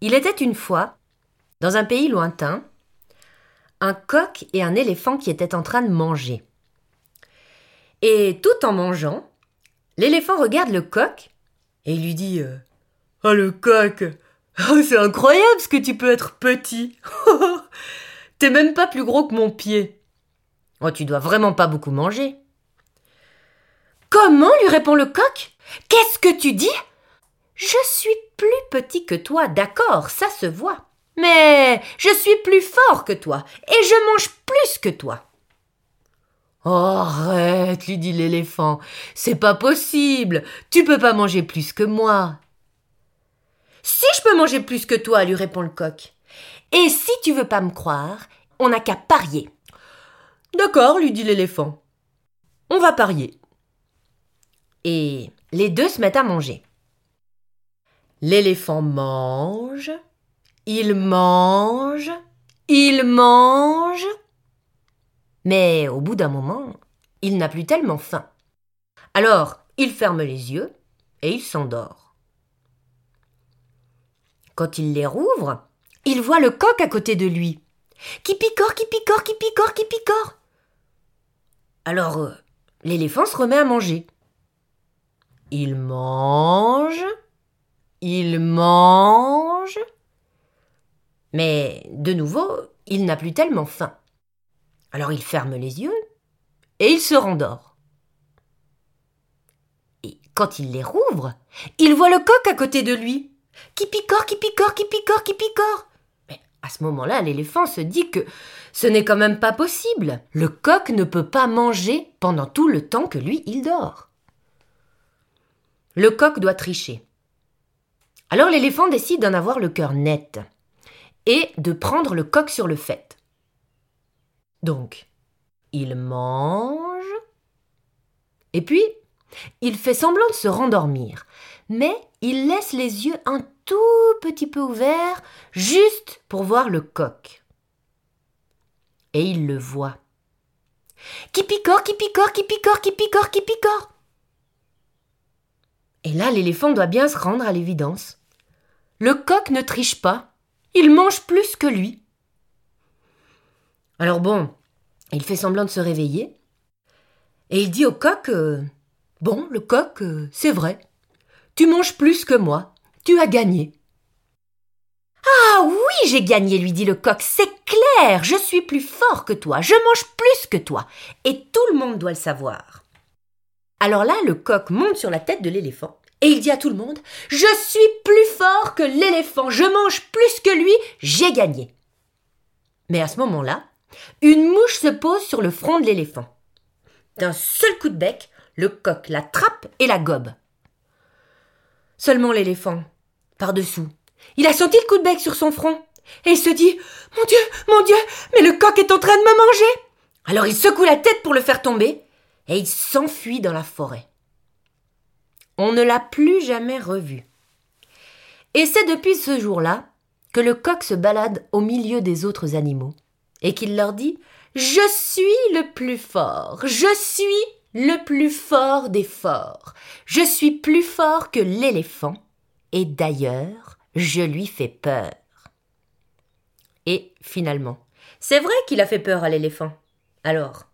Il était une fois, dans un pays lointain, un coq et un éléphant qui étaient en train de manger. Et tout en mangeant, l'éléphant regarde le coq et lui dit Oh le coq oh, C'est incroyable ce que tu peux être petit T'es même pas plus gros que mon pied Oh, tu dois vraiment pas beaucoup manger. Comment lui répond le coq? Qu'est-ce que tu dis? Je suis plus petit que toi, d'accord, ça se voit. Mais je suis plus fort que toi, et je mange plus que toi. Arrête, lui dit l'éléphant. C'est pas possible. Tu peux pas manger plus que moi. Si je peux manger plus que toi, lui répond le coq. Et si tu veux pas me croire, on n'a qu'à parier. D'accord, lui dit l'éléphant. On va parier. Et les deux se mettent à manger. L'éléphant mange, il mange, il mange. Mais au bout d'un moment, il n'a plus tellement faim. Alors, il ferme les yeux et il s'endort. Quand il les rouvre, il voit le coq à côté de lui. Qui picore, qui picore, qui picore, qui picore. Alors, euh, l'éléphant se remet à manger. Il mange, il mange, mais de nouveau, il n'a plus tellement faim. Alors il ferme les yeux et il se rendort. Et quand il les rouvre, il voit le coq à côté de lui, qui picore, qui picore, qui picore, qui picore. Mais à ce moment-là, l'éléphant se dit que ce n'est quand même pas possible. Le coq ne peut pas manger pendant tout le temps que lui, il dort. Le coq doit tricher. Alors l'éléphant décide d'en avoir le cœur net et de prendre le coq sur le fait. Donc, il mange, et puis il fait semblant de se rendormir, mais il laisse les yeux un tout petit peu ouverts, juste pour voir le coq. Et il le voit. Qui picore, qui picore, qui picore, qui picore, qui picore? Et là, l'éléphant doit bien se rendre à l'évidence. Le coq ne triche pas, il mange plus que lui. Alors bon, il fait semblant de se réveiller, et il dit au coq euh, Bon, le coq, euh, c'est vrai, tu manges plus que moi, tu as gagné. Ah oui, j'ai gagné, lui dit le coq, c'est clair, je suis plus fort que toi, je mange plus que toi, et tout le monde doit le savoir. Alors là, le coq monte sur la tête de l'éléphant et il dit à tout le monde Je suis plus fort que l'éléphant, je mange plus que lui, j'ai gagné. Mais à ce moment-là, une mouche se pose sur le front de l'éléphant. D'un seul coup de bec, le coq la trappe et la gobe. Seulement l'éléphant, par-dessous, il a senti le coup de bec sur son front et il se dit Mon Dieu, mon Dieu, mais le coq est en train de me manger Alors il secoue la tête pour le faire tomber et il s'enfuit dans la forêt. On ne l'a plus jamais revu. Et c'est depuis ce jour-là que le coq se balade au milieu des autres animaux et qu'il leur dit Je suis le plus fort, je suis le plus fort des forts, je suis plus fort que l'éléphant, et d'ailleurs, je lui fais peur. Et finalement, c'est vrai qu'il a fait peur à l'éléphant. Alors,